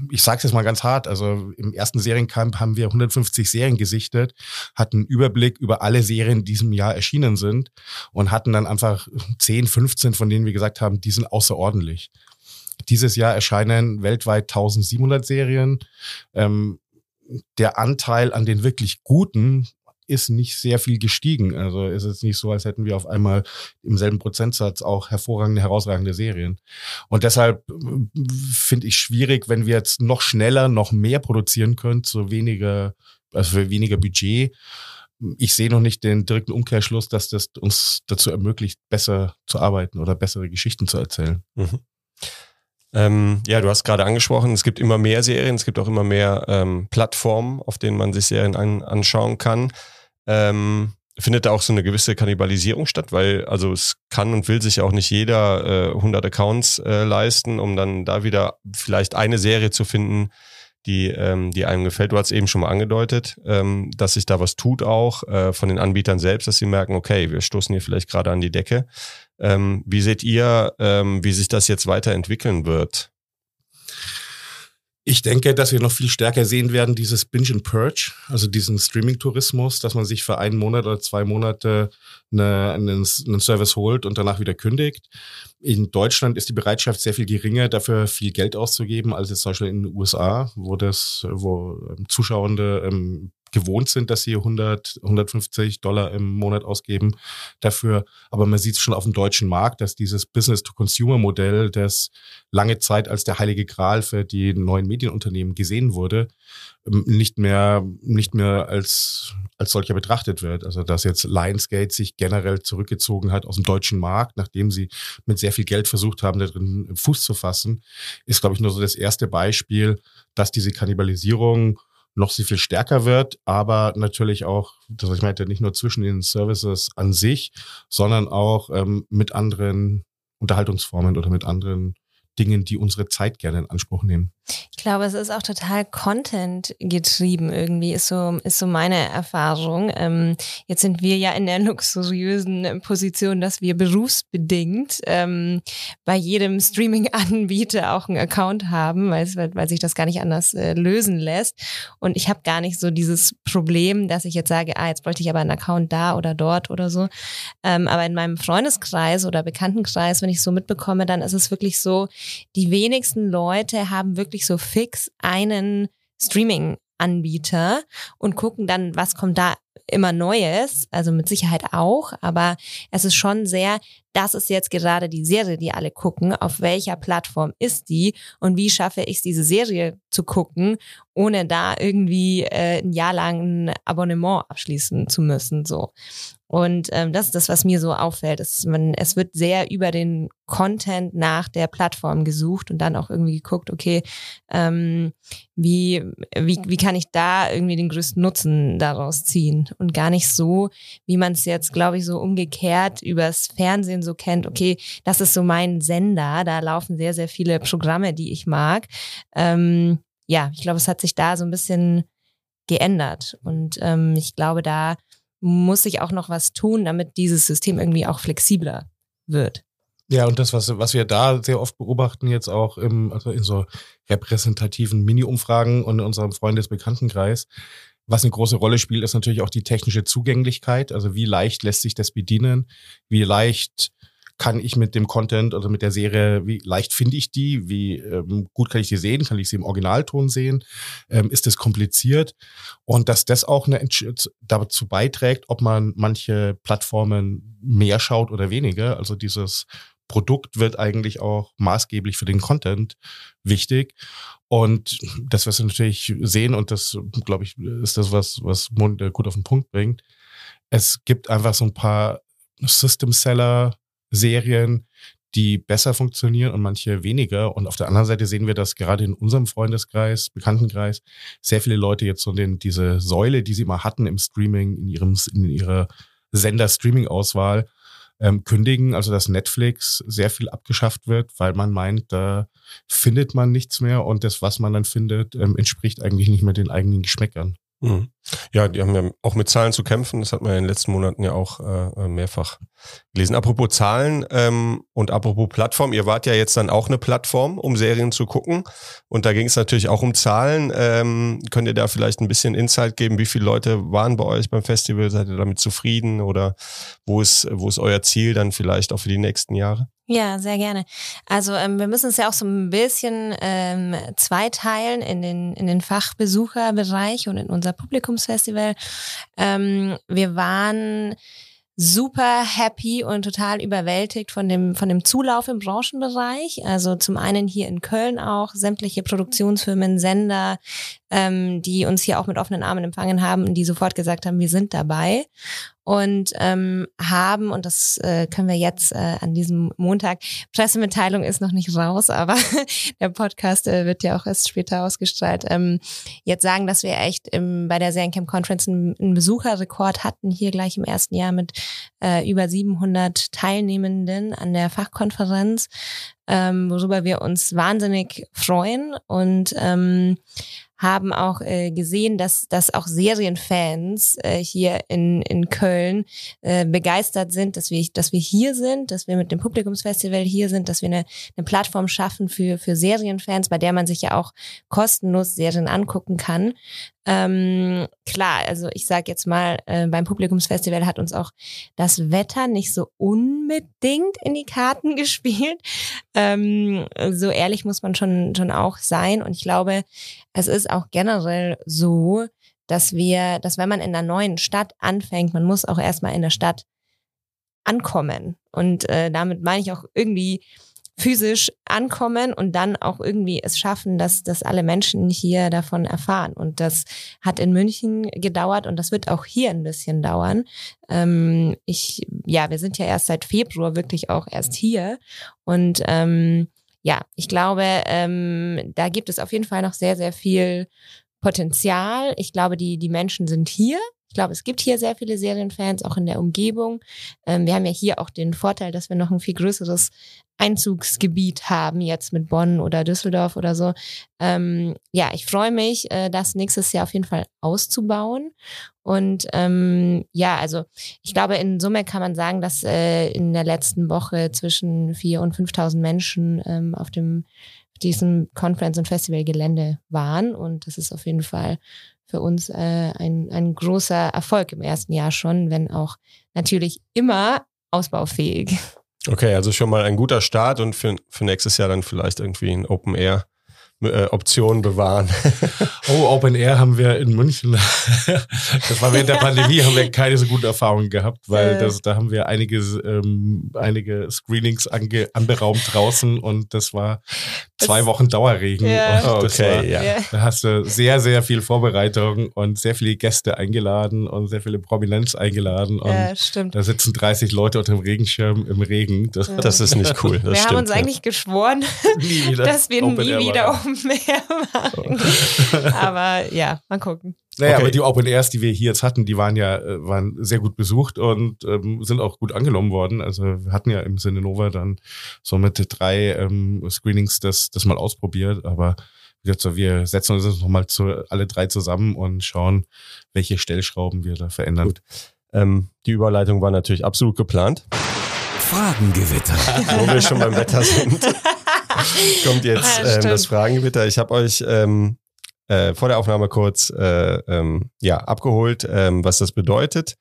ich sage es jetzt mal ganz hart, also im ersten Seriencamp haben wir 150 Serien gesichtet, hatten Überblick über alle Serien, die diesem Jahr erschienen sind und hatten dann einfach 10, 15, von denen wir gesagt haben, die sind außerordentlich. Dieses Jahr erscheinen weltweit 1700 Serien. Ähm, der Anteil an den wirklich guten ist nicht sehr viel gestiegen. Also ist es nicht so, als hätten wir auf einmal im selben Prozentsatz auch hervorragende, herausragende Serien. Und deshalb äh, finde ich schwierig, wenn wir jetzt noch schneller, noch mehr produzieren können, so weniger, also für weniger Budget. Ich sehe noch nicht den direkten Umkehrschluss, dass das uns dazu ermöglicht, besser zu arbeiten oder bessere Geschichten zu erzählen. Mhm. Ähm, ja, du hast gerade angesprochen, es gibt immer mehr Serien, es gibt auch immer mehr ähm, Plattformen, auf denen man sich Serien an, anschauen kann ähm, findet da auch so eine gewisse Kannibalisierung statt, weil also es kann und will sich auch nicht jeder äh, 100 Accounts äh, leisten, um dann da wieder vielleicht eine Serie zu finden, die, ähm, die einem gefällt. Du hast eben schon mal angedeutet, ähm, dass sich da was tut auch äh, von den Anbietern selbst, dass sie merken, okay, wir stoßen hier vielleicht gerade an die Decke. Ähm, wie seht ihr, ähm, wie sich das jetzt weiterentwickeln wird? Ich denke, dass wir noch viel stärker sehen werden, dieses Binge and Purge, also diesen Streaming-Tourismus, dass man sich für einen Monat oder zwei Monate eine, einen, einen Service holt und danach wieder kündigt. In Deutschland ist die Bereitschaft sehr viel geringer, dafür viel Geld auszugeben, als jetzt zum Beispiel in den USA, wo das, wo ähm, Zuschauende ähm, gewohnt sind, dass sie 100, 150 Dollar im Monat ausgeben dafür. Aber man sieht es schon auf dem deutschen Markt, dass dieses Business-to-Consumer-Modell, das lange Zeit als der heilige Gral für die neuen Medienunternehmen gesehen wurde, ähm, nicht mehr, nicht mehr als, als solcher betrachtet wird. Also, dass jetzt Lionsgate sich generell zurückgezogen hat aus dem deutschen Markt, nachdem sie mit sehr viel Geld versucht haben, da drin Fuß zu fassen, ist, glaube ich, nur so das erste Beispiel, dass diese Kannibalisierung noch sehr viel stärker wird, aber natürlich auch, das ich meinte, nicht nur zwischen den Services an sich, sondern auch ähm, mit anderen Unterhaltungsformen oder mit anderen Dingen, die unsere Zeit gerne in Anspruch nehmen. Ich glaube, es ist auch total Content getrieben irgendwie, ist so, ist so meine Erfahrung. Ähm, jetzt sind wir ja in der luxuriösen Position, dass wir berufsbedingt ähm, bei jedem Streaming-Anbieter auch einen Account haben, weil, weil sich das gar nicht anders äh, lösen lässt. Und ich habe gar nicht so dieses Problem, dass ich jetzt sage, ah, jetzt bräuchte ich aber einen Account da oder dort oder so. Ähm, aber in meinem Freundeskreis oder Bekanntenkreis, wenn ich so mitbekomme, dann ist es wirklich so, die wenigsten Leute haben wirklich so fix einen Streaming Anbieter und gucken dann, was kommt da immer Neues, also mit Sicherheit auch, aber es ist schon sehr, das ist jetzt gerade die Serie, die alle gucken, auf welcher Plattform ist die und wie schaffe ich es, diese Serie zu gucken, ohne da irgendwie äh, ein Jahr lang ein Abonnement abschließen zu müssen, so. Und ähm, das ist das, was mir so auffällt. Es, man, es wird sehr über den Content nach der Plattform gesucht und dann auch irgendwie geguckt, okay, ähm, wie, wie, wie kann ich da irgendwie den größten Nutzen daraus ziehen? Und gar nicht so, wie man es jetzt, glaube ich, so umgekehrt übers Fernsehen so kennt, okay, das ist so mein Sender, da laufen sehr, sehr viele Programme, die ich mag. Ähm, ja, ich glaube, es hat sich da so ein bisschen geändert. Und ähm, ich glaube, da muss sich auch noch was tun, damit dieses System irgendwie auch flexibler wird. Ja, und das, was, was wir da sehr oft beobachten, jetzt auch im, also in so repräsentativen Mini-Umfragen und in unserem Freundesbekanntenkreis, was eine große Rolle spielt, ist natürlich auch die technische Zugänglichkeit. Also wie leicht lässt sich das bedienen? Wie leicht kann ich mit dem Content oder mit der Serie, wie leicht finde ich die, wie ähm, gut kann ich die sehen, kann ich sie im Originalton sehen, ähm, ist es kompliziert und dass das auch eine dazu beiträgt, ob man manche Plattformen mehr schaut oder weniger. Also dieses Produkt wird eigentlich auch maßgeblich für den Content wichtig. Und das, was wir natürlich sehen, und das, glaube ich, ist das, was, was Mund gut auf den Punkt bringt. Es gibt einfach so ein paar System Seller Serien, die besser funktionieren und manche weniger. Und auf der anderen Seite sehen wir, dass gerade in unserem Freundeskreis, Bekanntenkreis, sehr viele Leute jetzt so den, diese Säule, die sie mal hatten im Streaming, in ihrem, in ihrer Sender-Streaming-Auswahl, ähm, kündigen. Also, dass Netflix sehr viel abgeschafft wird, weil man meint, da findet man nichts mehr und das, was man dann findet, ähm, entspricht eigentlich nicht mehr den eigenen Geschmäckern. Mhm. Ja, die haben ja auch mit Zahlen zu kämpfen. Das hat man ja in den letzten Monaten ja auch äh, mehrfach gelesen. Apropos Zahlen ähm, und apropos Plattform, ihr wart ja jetzt dann auch eine Plattform, um Serien zu gucken. Und da ging es natürlich auch um Zahlen. Ähm, könnt ihr da vielleicht ein bisschen Insight geben? Wie viele Leute waren bei euch beim Festival? Seid ihr damit zufrieden? Oder wo ist, wo ist euer Ziel dann vielleicht auch für die nächsten Jahre? Ja, sehr gerne. Also ähm, wir müssen es ja auch so ein bisschen ähm, zweiteilen in den, in den Fachbesucherbereich und in unser Publikumsfestival. Ähm, wir waren super happy und total überwältigt von dem, von dem Zulauf im Branchenbereich. Also zum einen hier in Köln auch sämtliche Produktionsfirmen, Sender, ähm, die uns hier auch mit offenen Armen empfangen haben und die sofort gesagt haben, wir sind dabei. Und ähm, haben, und das äh, können wir jetzt äh, an diesem Montag, Pressemitteilung ist noch nicht raus, aber der Podcast äh, wird ja auch erst später ausgestrahlt, ähm, jetzt sagen, dass wir echt im, bei der Seriencamp Conference einen, einen Besucherrekord hatten, hier gleich im ersten Jahr mit äh, über 700 Teilnehmenden an der Fachkonferenz, ähm, worüber wir uns wahnsinnig freuen. Und ähm, haben auch äh, gesehen, dass, dass auch Serienfans äh, hier in, in Köln äh, begeistert sind, dass wir, dass wir hier sind, dass wir mit dem Publikumsfestival hier sind, dass wir eine, eine Plattform schaffen für, für Serienfans, bei der man sich ja auch kostenlos Serien angucken kann. Ähm, klar, also ich sage jetzt mal, äh, beim Publikumsfestival hat uns auch das Wetter nicht so unbedingt in die Karten gespielt. Ähm, so ehrlich muss man schon, schon auch sein. Und ich glaube, es ist auch generell so, dass wir, dass wenn man in einer neuen Stadt anfängt, man muss auch erstmal in der Stadt ankommen. Und äh, damit meine ich auch irgendwie physisch ankommen und dann auch irgendwie es schaffen, dass, dass alle Menschen hier davon erfahren. Und das hat in München gedauert und das wird auch hier ein bisschen dauern. Ähm, ich, ja, wir sind ja erst seit Februar wirklich auch erst hier und ähm, ja, ich glaube, ähm, da gibt es auf jeden Fall noch sehr, sehr viel Potenzial. Ich glaube, die, die Menschen sind hier. Ich glaube, es gibt hier sehr viele Serienfans, auch in der Umgebung. Ähm, wir haben ja hier auch den Vorteil, dass wir noch ein viel größeres Einzugsgebiet haben, jetzt mit Bonn oder Düsseldorf oder so. Ähm, ja, ich freue mich, äh, das nächstes Jahr auf jeden Fall auszubauen. Und ähm, ja, also ich glaube, in Summe kann man sagen, dass äh, in der letzten Woche zwischen 4.000 und 5.000 Menschen ähm, auf dem diesem Conference- und Festivalgelände waren. Und das ist auf jeden Fall für uns äh, ein, ein großer Erfolg im ersten Jahr schon, wenn auch natürlich immer ausbaufähig. Okay, also schon mal ein guter Start und für, für nächstes Jahr dann vielleicht irgendwie ein Open Air äh, Optionen bewahren. oh, Open Air haben wir in München. das war während der Pandemie, haben wir keine so guten Erfahrungen gehabt, weil das, da haben wir einige, ähm, einige Screenings ange, anberaumt draußen und das war zwei Wochen Dauerregen. Ja. Und okay, war, ja. Da hast du sehr, sehr viel Vorbereitung und sehr viele Gäste eingeladen und sehr viele Prominenz eingeladen. Und ja, stimmt. da sitzen 30 Leute unter dem Regenschirm im Regen. Das, das ist nicht cool. wir stimmt, haben uns ja. eigentlich geschworen, dass wir Open nie Air wieder. Open Air machen. aber ja, mal gucken. Naja, Okay. aber die Open Airs, die wir hier jetzt hatten, die waren ja äh, waren sehr gut besucht und ähm, sind auch gut angenommen worden. Also wir hatten ja im Sinne Nova dann so mit drei ähm, Screenings das, das mal ausprobiert, aber so, wir setzen uns jetzt nochmal zu, alle drei zusammen und schauen, welche Stellschrauben wir da verändern. Gut. Ähm, die Überleitung war natürlich absolut geplant. Fragengewitter. Wo wir schon beim Wetter sind, kommt jetzt Ja, ähm, das Fragengewitter. Ich habe euch ähm, äh, vor der Aufnahme kurz äh, ähm, ja, abgeholt, ähm, was das bedeutet.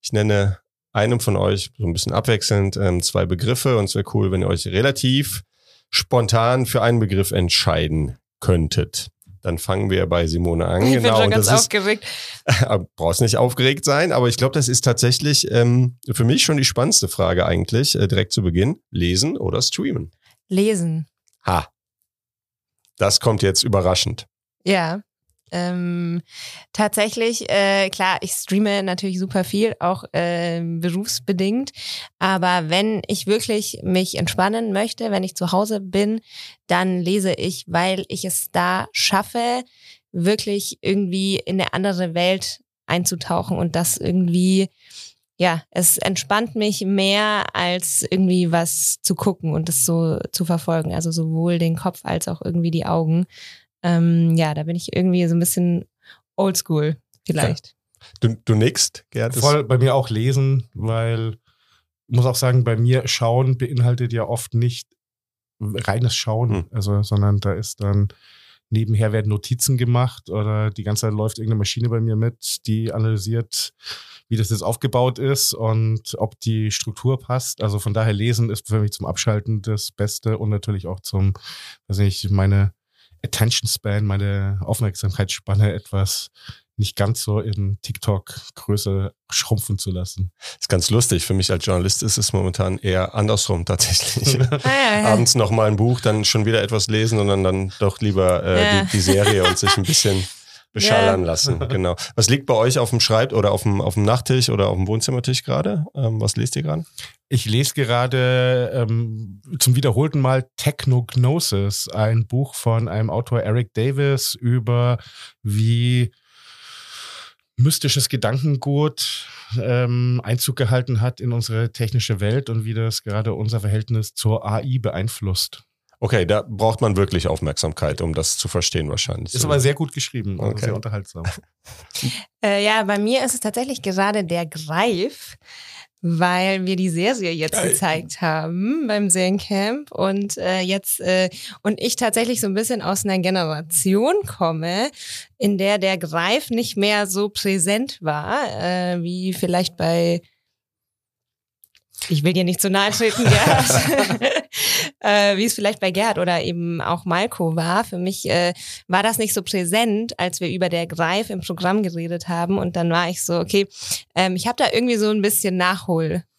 Ich nenne einem von euch so ein bisschen abwechselnd ähm, zwei Begriffe und es wäre cool, wenn ihr euch relativ spontan für einen Begriff entscheiden könntet. Dann fangen wir bei Simone an. Ich bin genau, schon und ganz aufgeregt. brauchst nicht aufgeregt sein, aber ich glaube, das ist tatsächlich ähm, für mich schon die spannendste Frage eigentlich, äh, direkt zu Beginn. Lesen oder streamen? Lesen. Ha. Das kommt jetzt überraschend. Ja. Ähm, tatsächlich, äh, klar, ich streame natürlich super viel, auch ähm, berufsbedingt. Aber wenn ich wirklich mich entspannen möchte, wenn ich zu Hause bin, dann lese ich, weil ich es da schaffe, wirklich irgendwie in eine andere Welt einzutauchen und das irgendwie, ja, es entspannt mich mehr als irgendwie was zu gucken und das so zu verfolgen. Also sowohl den Kopf als auch irgendwie die Augen. Ähm, ja, da bin ich irgendwie so ein bisschen oldschool vielleicht. Du, du nickst, Gerd. Voll bei mir auch lesen, weil ich muss auch sagen, bei mir Schauen beinhaltet ja oft nicht reines Schauen, Hm. also, sondern da ist dann nebenher werden Notizen gemacht oder die ganze Zeit läuft irgendeine Maschine bei mir mit, die analysiert, wie das jetzt aufgebaut ist und ob die Struktur passt. Also von daher lesen ist für mich zum Abschalten das Beste und natürlich auch zum, weiß nicht, meine Attention Span, meine Aufmerksamkeitsspanne etwas nicht ganz so in TikTok-Größe schrumpfen zu lassen. ist ganz lustig. Für mich als Journalist ist es momentan eher andersrum tatsächlich. Ja, ja. Abends noch mal ein Buch, dann schon wieder etwas lesen und dann, dann doch lieber äh, Ja. die, die Serie und sich ein bisschen beschallern Ja. lassen. Genau. Was liegt bei euch auf dem Schreib oder auf dem, auf dem Nachttisch oder auf dem Wohnzimmertisch gerade? Ähm, was lest ihr gerade? Ich lese gerade ähm, zum wiederholten Mal Technognosis, ein Buch von einem Autor Eric Davis über wie mystisches Gedankengut ähm, Einzug gehalten hat in unsere technische Welt und wie das gerade unser Verhältnis zur AI beeinflusst. Okay, da braucht man wirklich Aufmerksamkeit, um das zu verstehen wahrscheinlich. Ist aber sehr gut geschrieben, also Okay. sehr unterhaltsam. Äh, ja, bei mir ist es tatsächlich gerade der Greif, weil wir die Serie jetzt Geil. gezeigt haben beim Seriencamp und äh, jetzt äh, und ich tatsächlich so ein bisschen aus einer Generation komme, in der der Greif nicht mehr so präsent war, äh, wie vielleicht bei ich will dir nicht zu nahe treten, Gerhard. Äh, wie es vielleicht bei Gerhard oder eben auch Malko war. Für mich äh, war das nicht so präsent, als wir über der Greif im Programm geredet haben. Und dann war ich so, okay, ähm, ich habe da irgendwie so ein bisschen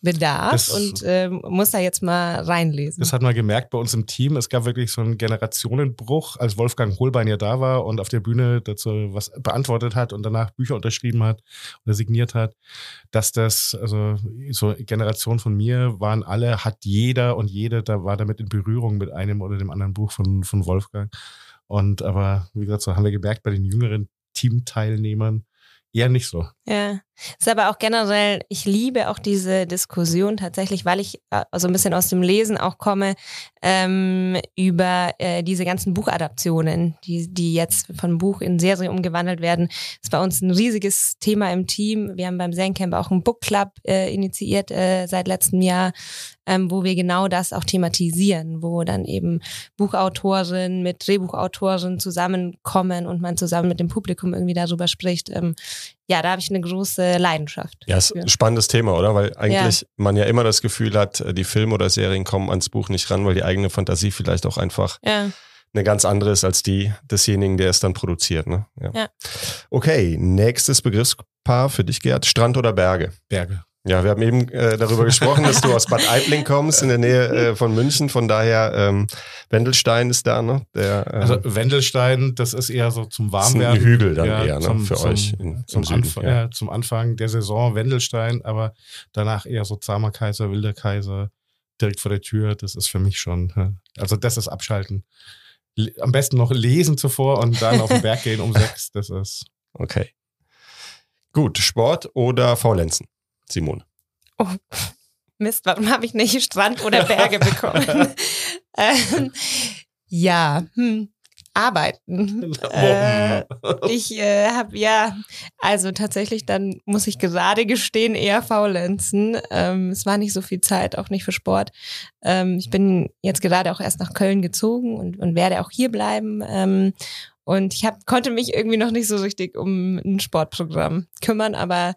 Nachholbedarf Das- und ähm, muss da jetzt mal reinlesen. Das hat man gemerkt bei uns im Team. Es gab wirklich so einen Generationenbruch, als Wolfgang Holbein ja da war und auf der Bühne dazu was beantwortet hat und danach Bücher unterschrieben hat oder signiert hat, dass das, also so Generation von mir waren alle, hat jeder und jede, da war damit in Berührung mit einem oder dem anderen Buch von, von Wolfgang. Und aber, wie gesagt, so haben wir gemerkt bei den jüngeren Teamteilnehmern eher nicht so. Ja, ist aber auch generell, ich liebe auch diese Diskussion tatsächlich, weil ich äh, so ein bisschen aus dem Lesen auch komme, ähm, über äh, diese ganzen Buchadaptionen, die, die jetzt von Buch in Serie umgewandelt werden. ist bei uns ein riesiges Thema im Team. Wir haben beim Zen-Camp auch einen Book Club äh, initiiert äh, seit letztem Jahr, ähm, wo wir genau das auch thematisieren, wo dann eben Buchautorin mit Drehbuchautorin zusammenkommen und man zusammen mit dem Publikum irgendwie darüber spricht. Ähm, ja, da habe ich eine große Leidenschaft. Ja, ist ein spannendes Thema, oder? Weil eigentlich man ja immer das Gefühl hat, äh, die Filme oder Serien kommen ans Buch nicht ran, weil die eigene Fantasie vielleicht auch einfach Ja. eine ganz andere ist als die desjenigen, der es dann produziert. Ne? Ja. Okay, nächstes Begriffspaar für dich, Gerd. Strand oder Berge? Berge. Ja, wir haben eben äh, darüber gesprochen, dass du aus Bad Aibling kommst, in der Nähe äh, von München. Von daher, ähm, Wendelstein ist da, ne? Der, äh, Also Wendelstein, das ist eher so zum ist ein Warmwerden. Hügel dann eher, ne? für zum, euch in, zum, Süden. Anfang, ja. ja. zum Anfang der Saison Wendelstein, aber danach eher so Zahmer Kaiser, Wilder Kaiser, direkt vor der Tür. Das ist für mich schon, ja. also das ist Abschalten. Am besten noch lesen zuvor und dann auf den Berg gehen um sechs. Das ist Okay. Gut, Sport oder Faulenzen? Simone. Oh, Mist, warum habe ich nicht Strand oder Berge bekommen? ähm, ja, hm, arbeiten. Äh, ich äh, habe ja, also tatsächlich, dann muss ich gerade gestehen, eher faulenzen. Ähm, es war nicht so viel Zeit, auch nicht für Sport. Ähm, ich bin jetzt gerade auch erst nach Köln gezogen und, und werde auch hier bleiben. Ähm, und ich hab, konnte mich irgendwie noch nicht so richtig um ein Sportprogramm kümmern, aber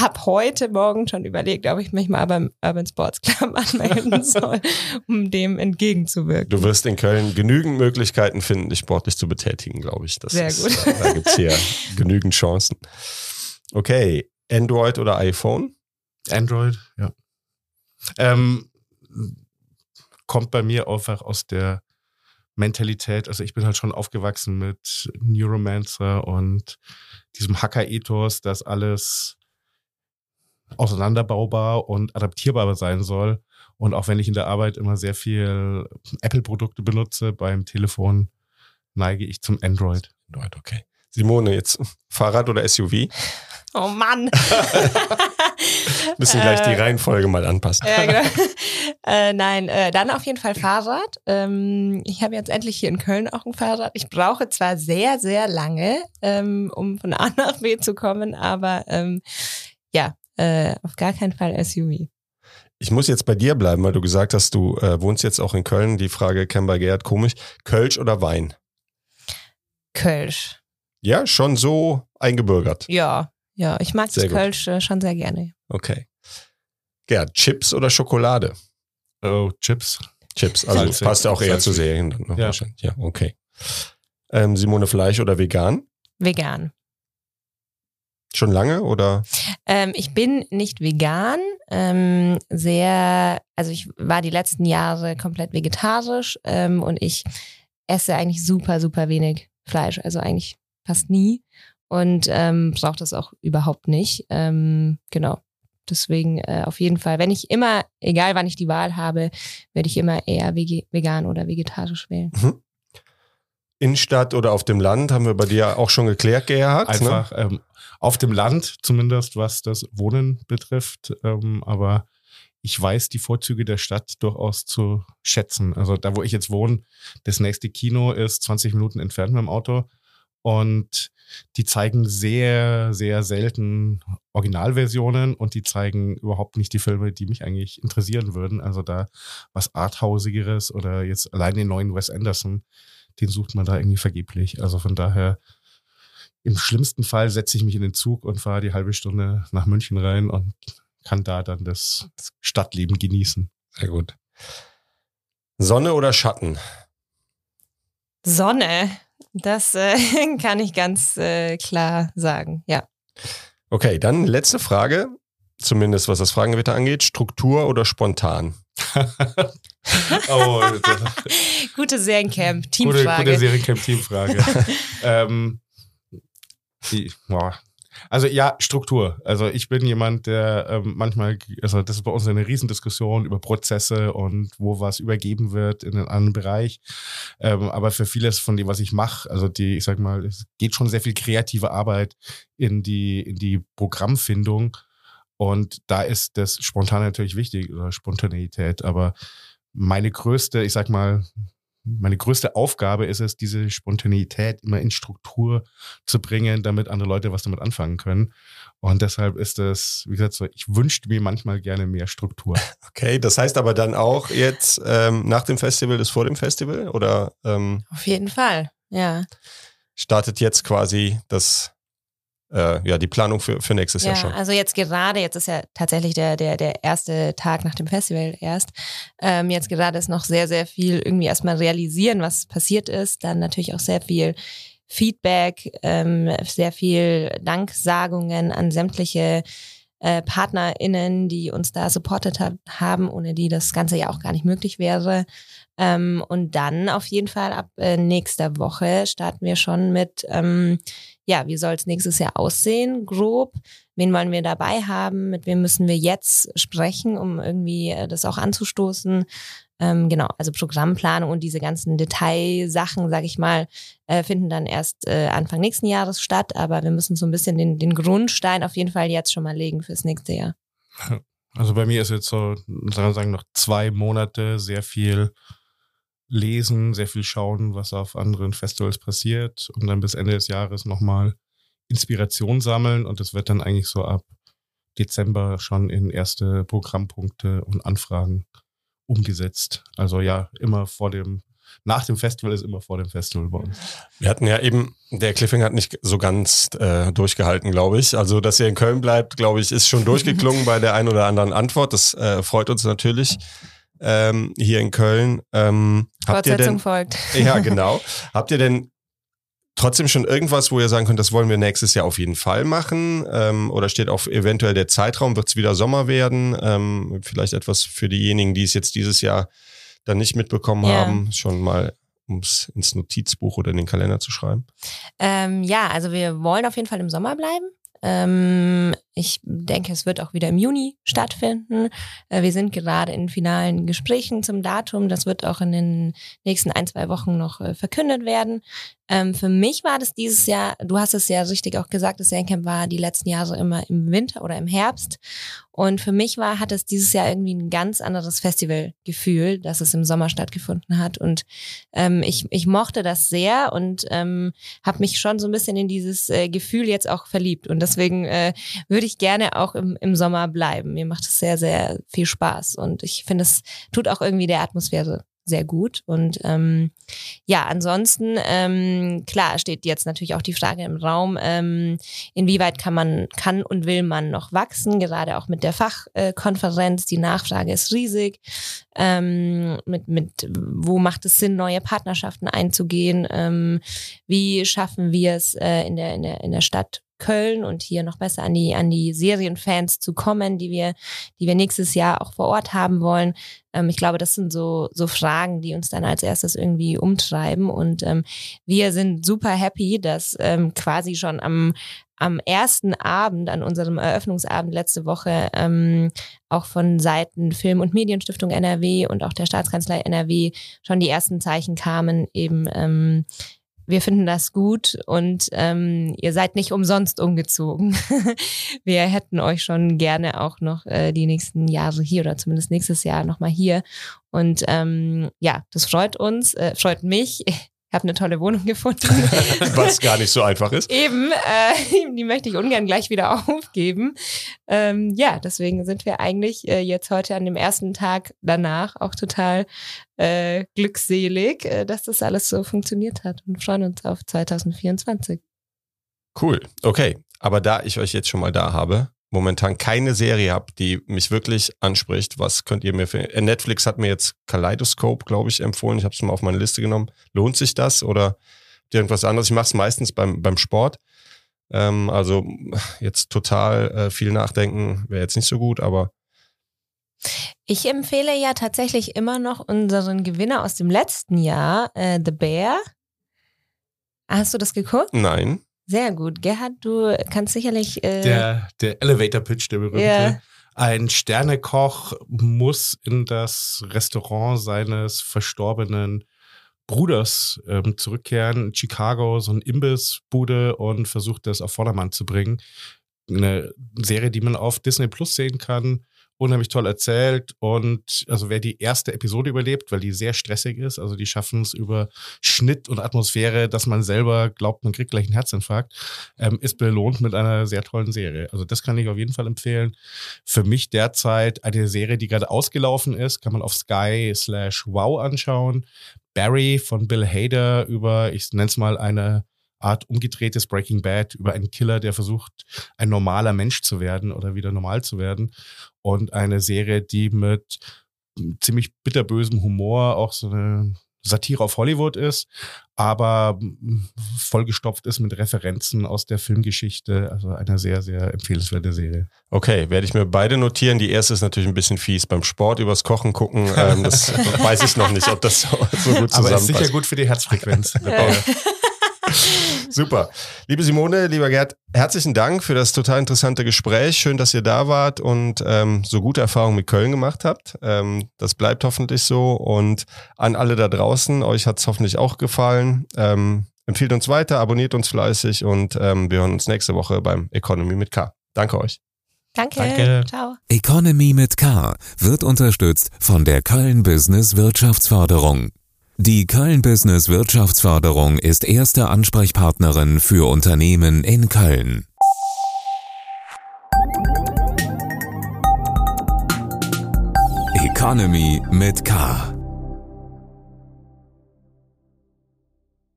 habe heute Morgen schon überlegt, ob ich mich mal beim Urban Sports Club anmelden soll, um dem entgegenzuwirken. Du wirst in Köln genügend Möglichkeiten finden, dich sportlich zu betätigen, glaube ich. Das Sehr ist, gut. äh, Da gibt's hier genügend Chancen. Okay, Android oder iPhone? Android, ja. Ähm, kommt bei mir einfach aus der Mentalität. Also ich bin halt schon aufgewachsen mit Neuromancer und diesem Hacker-Ethos, dass alles auseinanderbaubar und adaptierbar sein soll. Und auch wenn ich in der Arbeit immer sehr viel Apple-Produkte benutze, beim Telefon neige ich zum Android. Android, okay. Simone, jetzt Fahrrad oder SUV? Oh Mann. Müssen gleich die Äh, Reihenfolge mal anpassen. Ja, genau. äh, nein, äh, dann auf jeden Fall Fahrrad. Ähm, ich habe jetzt endlich hier in Köln auch ein Fahrrad. Ich brauche zwar sehr, sehr lange, ähm, um von A nach B zu kommen, aber ähm, ja, äh, auf gar keinen Fall SUV. Ich muss jetzt bei dir bleiben, weil du gesagt hast, du äh, wohnst jetzt auch in Köln. Die Frage kam bei Gerhard komisch. Kölsch oder Wein? Kölsch. Ja, schon so eingebürgert. Ja, ja, ich mag Sehr das gut. Kölsch äh, schon sehr gerne. Okay. Gerhard, Chips oder Schokolade? Oh, Chips. Chips, also Salzig. passt auch eher Salzig. zu Serien. Dann, ne? Ja. Ja, okay. Ähm, Simone, Fleisch oder vegan? Vegan. Schon lange oder? Ähm, ich bin nicht vegan, ähm, sehr, also ich war die letzten Jahre komplett vegetarisch ähm, und ich esse eigentlich super, super wenig Fleisch, also eigentlich fast nie und ähm, brauche das auch überhaupt nicht. Ähm, genau. Deswegen äh, auf jeden Fall, wenn ich immer, egal wann ich die Wahl habe, werde ich immer eher vegan oder vegetarisch wählen. Innenstadt oder auf dem Land, haben wir bei dir auch schon geklärt, Gerhard. Ne? Einfach ähm, auf dem Land, zumindest was das Wohnen betrifft, ähm, aber ich weiß die Vorzüge der Stadt durchaus zu schätzen. Also da, wo ich jetzt wohne, das nächste Kino ist 20 Minuten entfernt mit dem Auto. Und die zeigen sehr, sehr selten Originalversionen und die zeigen überhaupt nicht die Filme, die mich eigentlich interessieren würden. Also da was Arthausigeres oder jetzt allein den neuen Wes Anderson, den sucht man da irgendwie vergeblich. Also von daher, im schlimmsten Fall setze ich mich in den Zug und fahre die halbe Stunde nach München rein und kann da dann das Stadtleben genießen. Sehr gut. Sonne oder Schatten? Sonne. Das äh, kann ich ganz äh, klar sagen, ja. Okay, dann letzte Frage, zumindest was das Fragengewitter angeht. Struktur oder spontan? oh, gute Seriencamp, Teamfrage. Gute, gute Seriencamp, Teamfrage. ähm, die, boah, also ja, Struktur. Also ich bin jemand, der ähm, manchmal, also das ist bei uns eine Riesendiskussion über Prozesse und wo was übergeben wird in einen anderen Bereich. Ähm, aber für vieles von dem, was ich mache, also die, ich sag mal, es geht schon sehr viel kreative Arbeit in die, in die Programmfindung. Und da ist das spontan natürlich wichtig oder Spontaneität. Aber meine größte, ich sag mal, meine größte Aufgabe ist es, diese Spontaneität immer in Struktur zu bringen, damit andere Leute was damit anfangen können. Und deshalb ist es, wie gesagt, so, ich wünschte mir manchmal gerne mehr Struktur. Okay, das heißt aber dann auch jetzt ähm, nach dem Festival ist vor dem Festival oder? Ähm, Auf jeden Fall, ja. Startet jetzt quasi das äh, ja, die Planung für, für nächstes ja, Jahr schon. Also jetzt gerade, jetzt ist ja tatsächlich der, der, der erste Tag nach dem Festival erst. Ähm, jetzt gerade ist noch sehr, sehr viel irgendwie erstmal realisieren, was passiert ist. Dann natürlich auch sehr viel Feedback, ähm, sehr viel Danksagungen an sämtliche äh, PartnerInnen, die uns da supportet hat, haben, ohne die das Ganze ja auch gar nicht möglich wäre. Ähm, und dann auf jeden Fall ab äh, nächster Woche starten wir schon mit ähm, ja, wie soll es nächstes Jahr aussehen, grob? Wen wollen wir dabei haben? Mit wem müssen wir jetzt sprechen, um irgendwie äh, das auch anzustoßen? Ähm, genau, also Programmplanung und diese ganzen Detailsachen, sag ich mal, äh, finden dann erst äh, Anfang nächsten Jahres statt. Aber wir müssen so ein bisschen den, den Grundstein auf jeden Fall jetzt schon mal legen fürs nächste Jahr. Also bei mir ist jetzt so, sagen noch zwei Monate sehr viel lesen, sehr viel schauen, was auf anderen Festivals passiert und dann bis Ende des Jahres nochmal Inspiration sammeln und das wird dann eigentlich so ab Dezember schon in erste Programmpunkte und Anfragen umgesetzt. Also ja, immer vor dem, nach dem Festival ist immer vor dem Festival bei uns. Wir hatten ja eben, der Cliffing hat nicht so ganz äh, durchgehalten, glaube ich. Also, dass ihr in Köln bleibt, glaube ich, ist schon durchgeklungen bei der einen oder anderen Antwort. Das äh, freut uns natürlich ähm, hier in Köln. Ähm, ihr denn, folgt. Ja, genau. habt ihr denn trotzdem schon irgendwas, wo ihr sagen könnt, das wollen wir nächstes Jahr auf jeden Fall machen? Ähm, oder steht auch eventuell der Zeitraum, wird es wieder Sommer werden? Ähm, vielleicht etwas für diejenigen, die es jetzt dieses Jahr dann nicht mitbekommen ja. haben, schon mal um es ins Notizbuch oder in den Kalender zu schreiben? Ähm, ja, also wir wollen auf jeden Fall im Sommer bleiben. Ähm, ich denke, es wird auch wieder im Juni stattfinden. Äh, wir sind gerade in finalen Gesprächen zum Datum. Das wird auch in den nächsten ein, zwei Wochen noch äh, verkündet werden. Ähm, für mich war das dieses Jahr, du hast es ja richtig auch gesagt, das Sandcamp war die letzten Jahre immer im Winter oder im Herbst. Und für mich war, hat es dieses Jahr irgendwie ein ganz anderes Festivalgefühl, dass es im Sommer stattgefunden hat. Und ähm, ich, ich mochte das sehr und ähm, habe mich schon so ein bisschen in dieses äh, Gefühl jetzt auch verliebt. Und deswegen äh, würde ich gerne auch im, im Sommer bleiben. Mir macht es sehr, sehr viel Spaß. Und ich finde, es tut auch irgendwie der Atmosphäre sehr gut. Und ähm, ja, ansonsten, ähm, klar, steht jetzt natürlich auch die Frage im Raum, ähm, inwieweit kann man, kann und will man noch wachsen, gerade auch mit der Fachkonferenz. Die Nachfrage ist riesig. Ähm, mit, mit, wo macht es Sinn, neue Partnerschaften einzugehen? Ähm, wie schaffen wir es äh, in, der, in, der, in der Stadt Köln und hier noch besser an die, an die Serienfans zu kommen, die wir, die wir nächstes Jahr auch vor Ort haben wollen. Ähm, ich glaube, das sind so, so Fragen, die uns dann als erstes irgendwie umtreiben. Und ähm, wir sind super happy, dass ähm, quasi schon am, am ersten Abend, an unserem Eröffnungsabend letzte Woche, ähm, auch von Seiten Film- und Medienstiftung NRW und auch der Staatskanzlei NRW schon die ersten Zeichen kamen, eben ähm, wir finden das gut und ähm, ihr seid nicht umsonst umgezogen. wir hätten euch schon gerne auch noch äh, die nächsten Jahre hier oder zumindest nächstes Jahr nochmal hier. Und ähm, ja, das freut uns, äh, freut mich habe eine tolle Wohnung gefunden. Was gar nicht so einfach ist. Eben, äh, die möchte ich ungern gleich wieder aufgeben. Ähm, ja, deswegen sind wir eigentlich äh, jetzt heute an dem ersten Tag danach auch total äh, glückselig, äh, dass das alles so funktioniert hat und freuen uns auf 2024. Cool, okay. Aber da ich euch jetzt schon mal da habe, momentan keine Serie habe, die mich wirklich anspricht, was könnt ihr mir für... Äh, Netflix hat mir jetzt Kaleidoscope, glaube ich, empfohlen. Ich habe es mal auf meine Liste genommen. Lohnt sich das oder irgendwas anderes? Ich mache es meistens beim, beim Sport. Ähm, also jetzt total äh, viel nachdenken wäre jetzt nicht so gut, aber... Ich empfehle ja tatsächlich immer noch unseren Gewinner aus dem letzten Jahr, äh, The Bear. Hast du das geguckt? Nein. Sehr gut. Gerhard, du kannst sicherlich. Äh der, der Elevator Pitch, der berühmte. Yeah. Ein Sternekoch muss in das Restaurant seines verstorbenen Bruders ähm, zurückkehren in Chicago, so ein Imbissbude und versucht das auf Vordermann zu bringen. Eine Serie, die man auf Disney Plus sehen kann unheimlich toll erzählt und also wer die erste Episode überlebt, weil die sehr stressig ist, also die schaffen es über Schnitt und Atmosphäre, dass man selber glaubt, man kriegt gleich einen Herzinfarkt, ähm, ist belohnt mit einer sehr tollen Serie. Also das kann ich auf jeden Fall empfehlen. Für mich derzeit eine Serie, die gerade ausgelaufen ist, kann man auf Sky slash Wow anschauen. Barry von Bill Hader über, ich nenne es mal eine Art umgedrehtes Breaking Bad über einen Killer, der versucht, ein normaler Mensch zu werden oder wieder normal zu werden. Und eine Serie, die mit ziemlich bitterbösem Humor auch so eine Satire auf Hollywood ist, aber vollgestopft ist mit Referenzen aus der Filmgeschichte. Also eine sehr, sehr empfehlenswerte Serie. Okay, werde ich mir beide notieren. Die erste ist natürlich ein bisschen fies. Beim Sport übers Kochen gucken, ähm, das weiß ich noch nicht, ob das so, so gut zusammenpasst. Aber ist sicher gut für die Herzfrequenz. Super. Liebe Simone, lieber Gerd, herzlichen Dank für das total interessante Gespräch. Schön, dass ihr da wart und ähm, so gute Erfahrungen mit Köln gemacht habt. Ähm, das bleibt hoffentlich so. Und an alle da draußen, euch hat es hoffentlich auch gefallen. Ähm, empfiehlt uns weiter, abonniert uns fleißig und ähm, wir hören uns nächste Woche beim Economy mit K. Danke euch. Danke. Danke. Ciao. Economy mit K wird unterstützt von der Köln Business Wirtschaftsförderung. Die Köln Business Wirtschaftsförderung ist erste Ansprechpartnerin für Unternehmen in Köln. Economy mit K.